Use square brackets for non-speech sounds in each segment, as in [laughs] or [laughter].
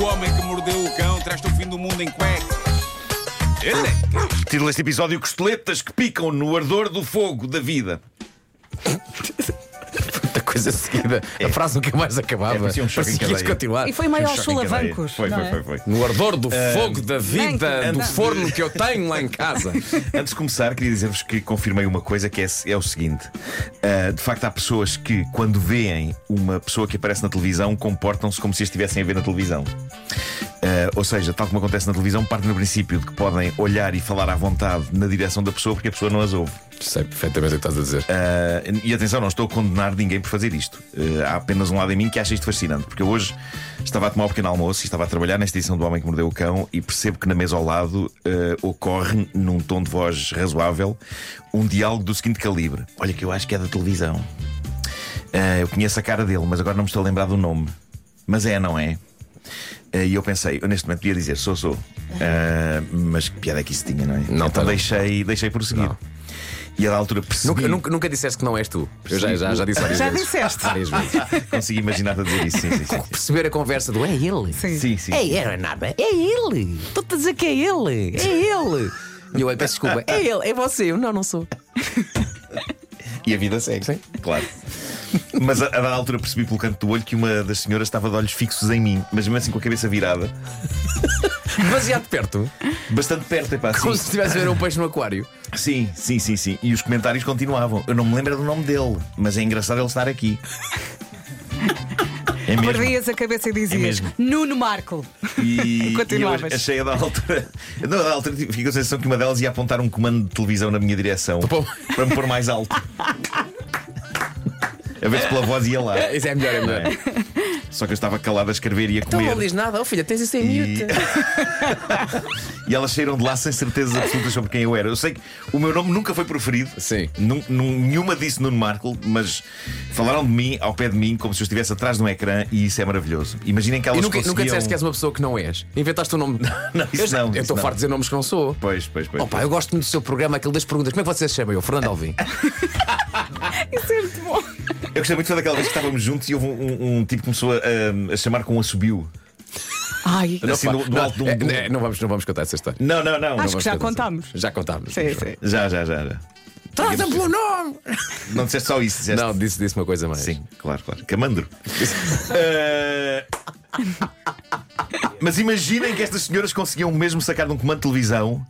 O homem que mordeu o cão traz-te o fim do mundo em cueca. Título deste episódio: Costeletas que picam no ardor do fogo da vida. A coisa seguida, a frase nunca mais acabava. É, parecia um choque em Parecia que continuar. E foi meio Um aos solavancos. Foi, foi, é? foi, foi. No ardor do fogo da vida, do não. forno que eu tenho lá em casa. [laughs] Antes de começar, queria dizer-vos que confirmei uma coisa que é, é o seguinte: Ah, de facto, há pessoas que, quando veem uma pessoa que aparece na televisão, comportam-se como se estivessem a ver na televisão. Ah, ou seja, tal como acontece na televisão, partem do princípio de que podem olhar e falar à vontade na direção da pessoa porque a pessoa não as ouve. Sei perfeitamente o que estás a dizer. Ah, e atenção, não estou a condenar ninguém por fazer isto. Ah, há apenas um lado em mim que acha isto fascinante, porque eu hoje estava a tomar um pequeno almoço e estava a trabalhar nesta edição do Homem que Mordeu o Cão e percebo que na mesa ao lado ocorre, num tom de voz razoável, um diálogo do seguinte calibre: Olha, que eu acho que é da televisão. Eu conheço a cara dele, mas agora não me estou a lembrar do nome. Mas é, não é? Ah, E eu pensei, eu neste momento podia dizer sou, sou. Ah, mas que piada é que isso tinha, não é? Não então tem. deixei, deixei prosseguir. Não. E a da altura percebi. Nunca, nunca, nunca disseste que não és tu. Eu já, já, já disse várias Já vezes. disseste. Várias vezes. [laughs] Consegui imaginar-te a dizer isso. Sim, sim, sim. Perceber a conversa do é ele. Sim. Sim, sim. É ele, não é nada. É ele. Estou-te a dizer que é ele. É ele. E eu olho, peço desculpa. É ele, é você. Eu não, não sou. E a vida segue. Sim. Claro. Mas a, a da altura percebi pelo canto do olho que uma das senhoras estava de olhos fixos em mim, mas mesmo assim com a cabeça virada, [laughs] Demasiado perto. bastante perto, epá, Como sim. se estivesse a ver um peixe no aquário. sim, sim, sim, sim. E os comentários continuavam. Eu não me lembro do nome dele, mas é engraçado ele estar aqui. [laughs] É mesmo. Perdias a cabeça e dizias mesmo. Nuno Marco. E, [laughs] e eu Continuavas. achei a da altura. Não, a da altura fiquei com a sensação que uma delas ia apontar um comando de televisão na minha direção para me pôr mais alto. A ver se pela voz ia lá. Isso é melhor, é melhor. é? Só que eu estava calado a escrever e a Então comer. não diz nada. Oh filha, tens isso em E... mute. [laughs] e elas saíram de lá sem certezas absolutas sobre quem eu era. Eu sei que o meu nome nunca foi proferido. Sim. Nun- nun- nenhuma disse Nuno Marco, mas falaram de mim, ao pé de mim, como se eu estivesse atrás de um ecrã e isso é maravilhoso. Imaginem que elas E nunca, conseguiam... nunca disseste que és uma pessoa que não és. Inventaste um nome. [laughs] Não, isso eu já- não, Eu isso estou não. farto de dizer nomes que não sou. Pois, pois, pois. Opa, eu gosto muito do seu programa, aquele das perguntas. Como é que vocês se chamam? Eu, Fernando Alvim. [laughs] Isso é muito bom. Eu gostei muito foi daquela vez que estávamos juntos e houve um, um- um tipo que começou a, a chamar com um assobio. Ai, Assim, Opa, do, do não, alto um. é, não, vamos, não vamos contar essa história. Não, não, não. Acho não que já contámos. Já contámos. sim, sim. Já, já, já. já. Trazem pelo nome! Não disseste só isso, disseste. Não, disse, disse uma coisa mais. Sim, claro, claro. Camandro. Eh, [laughs] Mas imaginem que estas senhoras conseguiam mesmo sacar de um comando de televisão,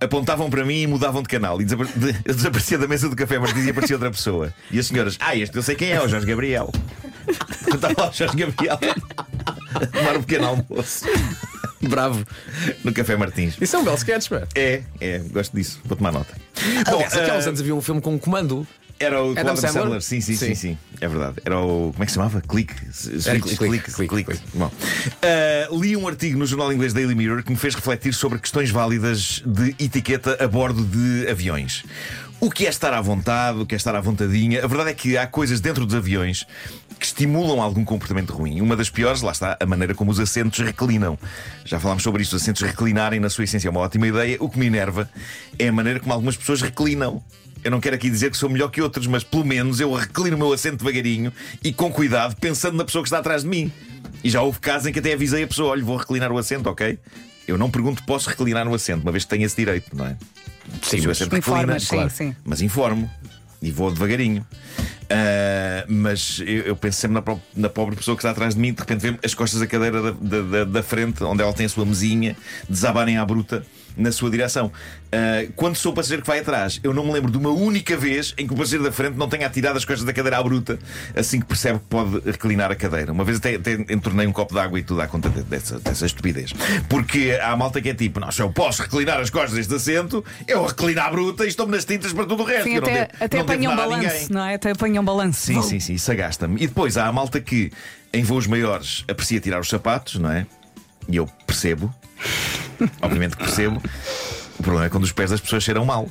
apontavam para mim e mudavam de canal. E desapar- de- eu desaparecia da mesa do café Martins e aparecia outra pessoa. E as senhoras, ah, este eu sei quem é, o Jorge Gabriel. [laughs] Estava lá o Jorge Gabriel a tomar um pequeno almoço Bravo. no Café Martins. Isso é um belo sketch, pá. É, é, gosto disso. Vou tomar nota. Bom, Aliás, aqui há uns eh, anos havia um filme com um comando. Era o Adam Adam Sandler? Sandler? Sim, sim, sim, Sim. sim, É verdade. Era o. Como é que se chamava? Click, Click, click. Click. Bom, ah, li um artigo no jornal inglês Daily Mirror que me fez refletir sobre questões válidas de etiqueta a bordo de aviões. O que é estar à vontade, o que é estar à vontadinha. A verdade é que há coisas dentro dos aviões que estimulam algum comportamento ruim. Uma das piores, lá está, a maneira como os assentos reclinam. Já falámos sobre isto, os assentos reclinarem, na sua essência, é uma ótima ideia. O que me enerva é a maneira como algumas pessoas reclinam. Eu não quero aqui dizer que sou melhor que outros, mas pelo menos eu reclino o meu assento devagarinho e com cuidado, pensando na pessoa que está atrás de mim. E já houve casos em que até avisei a pessoa: olha, vou reclinar o assento, ok? Eu não pergunto, posso reclinar o assento, uma vez que tenho esse direito, não é? Sim, mas- Informas, reclina, sim, sim. Mas informo e vou devagarinho. Ah, mas eu, eu penso sempre na, na pobre pessoa que está atrás de mim, de repente vê as costas da cadeira da, da- da- da frente, onde ela tem a sua mesinha, desabarem à bruta na sua direção. Ah, quando sou o passageiro que vai atrás, eu não me lembro de uma única vez em que o passageiro da frente não tenha atirado as costas da cadeira à bruta assim que percebe que pode reclinar a cadeira. Uma vez até, até entornei um copo de água e tudo à conta de- dessa, dessa estupidez. Porque há malta que é tipo: não, se eu posso reclinar as costas deste assento, eu reclino à bruta e estou-me nas tintas para tudo o resto. Sim, até, devo- até apanha um balanço, não é? Até apanha um balanço. Sim, sim, sim, isso agasta-me. E depois há a malta que, em voos maiores, aprecia tirar os sapatos, não é? E eu percebo, [laughs] obviamente que percebo. O problema é quando os pés das pessoas cheiram mal.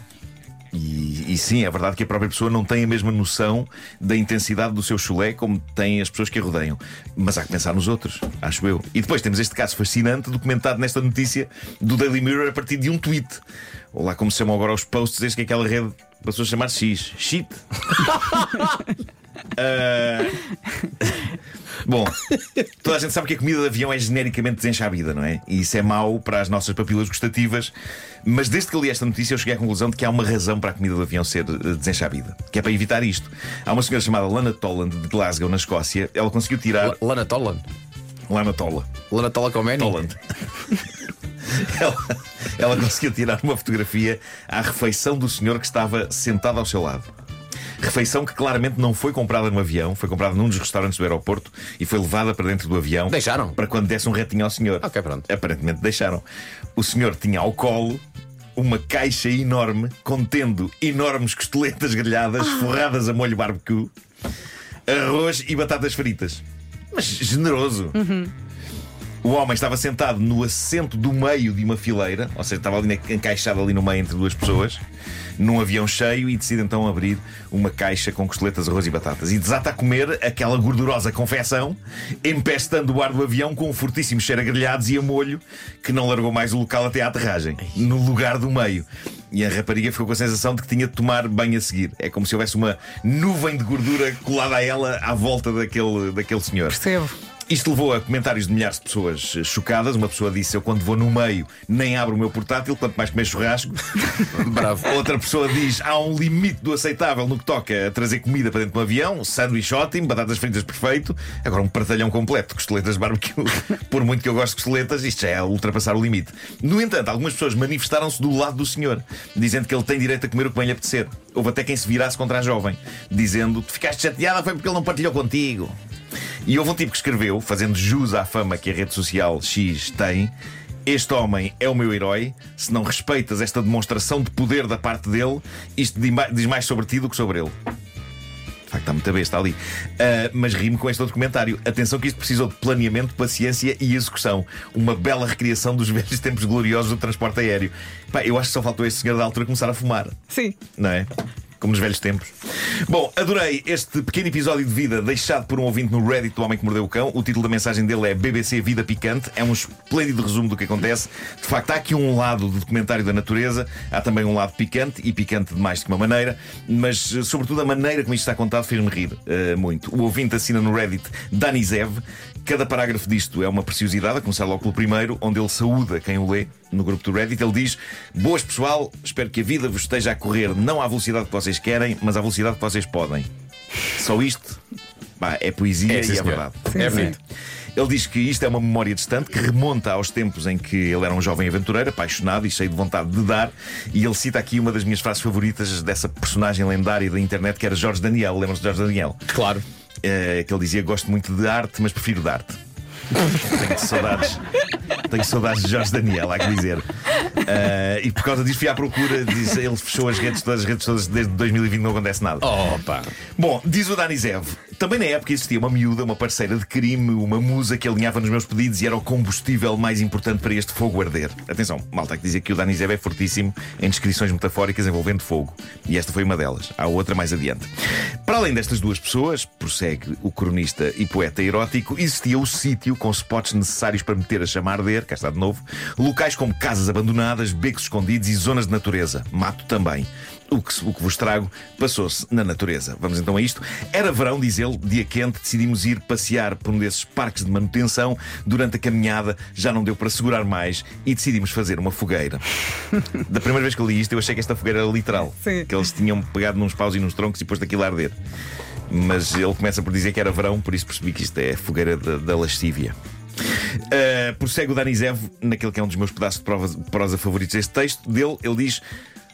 E, e sim, é verdade que a própria pessoa não tem a mesma noção da intensidade do seu chulé como têm as pessoas que a rodeiam. Mas há que pensar nos outros, acho eu. E depois temos este caso fascinante documentado nesta notícia do Daily Mirror a partir de um tweet. Ou lá como se chamam agora os posts, desde que aquela rede passou a chamar X. Shit. [laughs] Ah, Bom, toda a gente sabe que a comida de avião é genericamente desenxabida, não é? E isso é mau para as nossas papilas gustativas. Mas desde que eu li esta notícia, eu cheguei à conclusão de que há uma razão para a comida do avião ser eh, desenxabida, que é para evitar isto. Há uma senhora chamada Lana Toland de Glasgow, na Escócia. Ela conseguiu tirar. L- Lana Toland. Lana Tola. Lana Tola com Manny. Toland. [laughs] ela, ela conseguiu tirar uma fotografia à refeição do senhor que estava sentado ao seu lado. Refeição que claramente não foi comprada no avião, foi comprada num dos restaurantes do aeroporto e foi levada para dentro do avião. Deixaram? Para quando desse um retinho ao senhor. Ok, pronto. Aparentemente deixaram. O senhor tinha ao colo uma caixa enorme contendo enormes costeletas grelhadas forradas a molho barbecue, arroz e batatas fritas. Mas generoso. O homem estava sentado no assento do meio de uma fileira, ou seja, estava ali encaixado ali no meio entre duas pessoas, num avião cheio e decide então abrir uma caixa com costeletas, arroz e batatas. E desata a comer aquela gordurosa confecção, empestando o ar do avião com um fortíssimo cheiro a grelhados e a molho, que não largou mais o local até à aterragem, no lugar do meio. E a rapariga ficou com a sensação de que tinha de tomar banho a seguir. É como se houvesse uma nuvem de gordura colada a ela à volta daquele, daquele senhor. Percebo. Isto levou a comentários de milhares de pessoas eh, chocadas. Uma pessoa disse: Eu, quando vou no meio, nem abro o meu portátil, quanto mais comer churrasco. [laughs] Bravo. Outra pessoa diz: Há um limite do aceitável no que toca a trazer comida para dentro do avião. Sanduíche ótimo, batatas fritas perfeito. Agora um partalhão completo de costeletas de barbecue. [laughs] Por muito que eu gosto de costeletas, isto já é ultrapassar o limite. No entanto, algumas pessoas manifestaram-se do lado do senhor, dizendo que ele tem direito a comer o que bem lhe apetecer. Houve até quem se virasse contra a jovem, dizendo: Tu ficaste chateada foi porque ele não partilhou contigo. E houve um tipo que escreveu, fazendo jus à fama que a rede social X tem. Este homem é o meu herói. Se não respeitas esta demonstração de poder da parte dele, isto di- diz mais sobre ti do que sobre ele. De facto, está muito besta ali. Ah, mas rimo com este outro comentário. Atenção que isto precisou de planeamento, paciência e execução. Uma bela recriação dos [laughs] velhos tempos gloriosos do transporte aéreo. Pá, eu acho que só faltou este senhor da altura começar a fumar Sim. não é? Como nos velhos tempos. Bom, adorei este pequeno episódio de vida deixado por um ouvinte no Reddit do Homem que Mordeu o Cão. O título da mensagem dele é BBC Vida Picante. É um esplêndido resumo do que acontece. De facto, há aqui um lado do documentário da natureza, há também um lado picante, e picante de mais de uma maneira, mas eh, sobretudo a maneira como isto está contado fez-me rir eh, muito. O ouvinte assina no Reddit Danizev. Cada parágrafo disto é uma preciosidade, a começar logo pelo primeiro, onde ele saúda quem o lê no grupo do Reddit. Ele diz: Boas pessoal, espero que a vida vos esteja a correr não à velocidade que vocês querem, mas à velocidade que vocês podem. Só isto pá, é poesia É, sim, e é verdade. Sim, É bonito. Ele diz que isto é uma memória distante que remonta aos tempos em que ele era um jovem aventureiro, apaixonado e cheio de vontade de dar. E ele cita aqui uma das minhas frases favoritas dessa personagem lendária da internet que era Jorge Daniel. Lembram-se de Jorge Daniel? Claro. Eh, que ele dizia: Gosto muito de arte, mas prefiro de arte. [laughs] Tenho saudades. Tenho saudades de Jorge Daniel, há que dizer. Eh, e por causa disso fui à procura. Ele fechou as redes todas, as redes todas desde 2020 não acontece nada. Opa. Bom, diz o Danizev. Também na época existia uma miúda, uma parceira de crime, uma musa que alinhava nos meus pedidos e era o combustível mais importante para este fogo arder. Atenção, malta que dizia que o Danizev é fortíssimo em descrições metafóricas envolvendo fogo. E esta foi uma delas. Há outra mais adiante. Para além destas duas pessoas, prossegue o cronista e poeta erótico, existia o sítio com spots necessários para meter a chama a arder, cá está de novo, locais como casas abandonadas, becos escondidos e zonas de natureza. Mato também. O que, o que vos trago passou-se na natureza. Vamos então a isto. Era verão, diz ele, dia quente, decidimos ir passear por um desses parques de manutenção. Durante a caminhada já não deu para segurar mais e decidimos fazer uma fogueira. [laughs] Da primeira vez que eu li isto, eu achei que esta fogueira era literal. Sim. Que eles tinham pegado nos paus e nos troncos e posto aquilo a arder. Mas ele começa por dizer que era verão, por isso percebi que isto é a fogueira da, da lascívia. Uh, prossegue o Danizev naquele que é um dos meus pedaços de prosa, prosa favoritos deste texto. Dele, ele diz: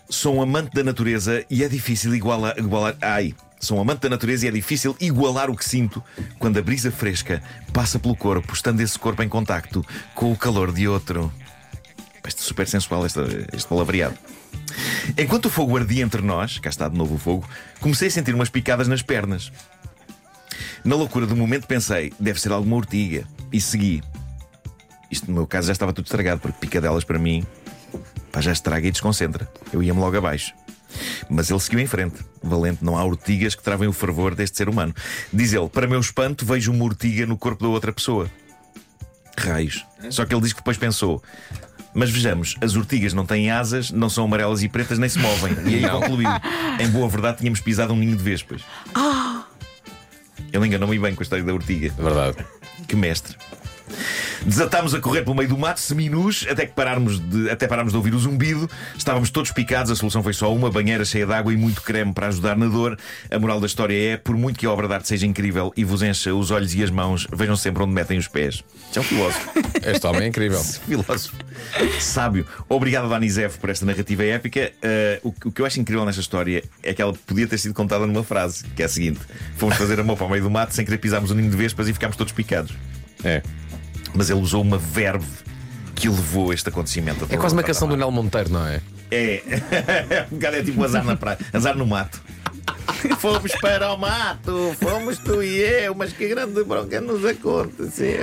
Sou um amante da natureza e é difícil igualar. igualar ai. Sou um amante da natureza e é difícil igualar o que sinto quando a brisa fresca passa pelo corpo, estando esse corpo em contacto com o calor de outro. É super sensual, este, este palavreado. Enquanto o fogo ardia entre nós, cá está de novo o fogo, comecei a sentir umas picadas nas pernas. Na loucura do momento pensei, deve ser alguma ortiga. E segui. Isto no meu caso já estava tudo estragado, porque picadelas para mim pá, já estraga e desconcentra. Eu ia-me logo abaixo. Mas ele seguiu em frente. Valente, não há ortigas que travem o fervor deste ser humano. Diz ele: Para meu espanto, vejo uma ortiga no corpo da outra pessoa. Raios. Só que ele diz que depois pensou. Mas vejamos, as ortigas não têm asas, não são amarelas e pretas, nem se movem. E aí Não. concluiu. Em boa verdade, tínhamos pisado um ninho de vespas. Ele enganou-me bem com a história da urtiga. É verdade. Que mestre. Desatámos a correr pelo meio do mato, seminus, até que pararmos de, até pararmos de ouvir o zumbido. Estávamos todos picados, a solução foi só uma: banheira cheia de água e muito creme para ajudar na dor. A moral da história é: por muito que a obra de arte seja incrível e vos encha os olhos e as mãos, vejam sempre onde metem os pés. Isto é um filósofo. [laughs] Este homem é incrível. [laughs] filósofo sábio. Obrigado, Danizev, por esta narrativa épica. Uh, o, o que eu acho incrível nesta história é que ela podia ter sido contada numa frase, que é a seguinte: Fomos fazer amor para o meio do mato sem querer pisarmos um ninho de vespas e ficámos todos picados. É. Mas ele usou uma verve que levou este acontecimento a É quase uma canção do. Nel Monteiro, não é? É, [laughs] um bocado é tipo azar na praia, azar no mato. [laughs] Fomos para o mato, fomos tu e eu, mas que grande bronca nos aconteceu.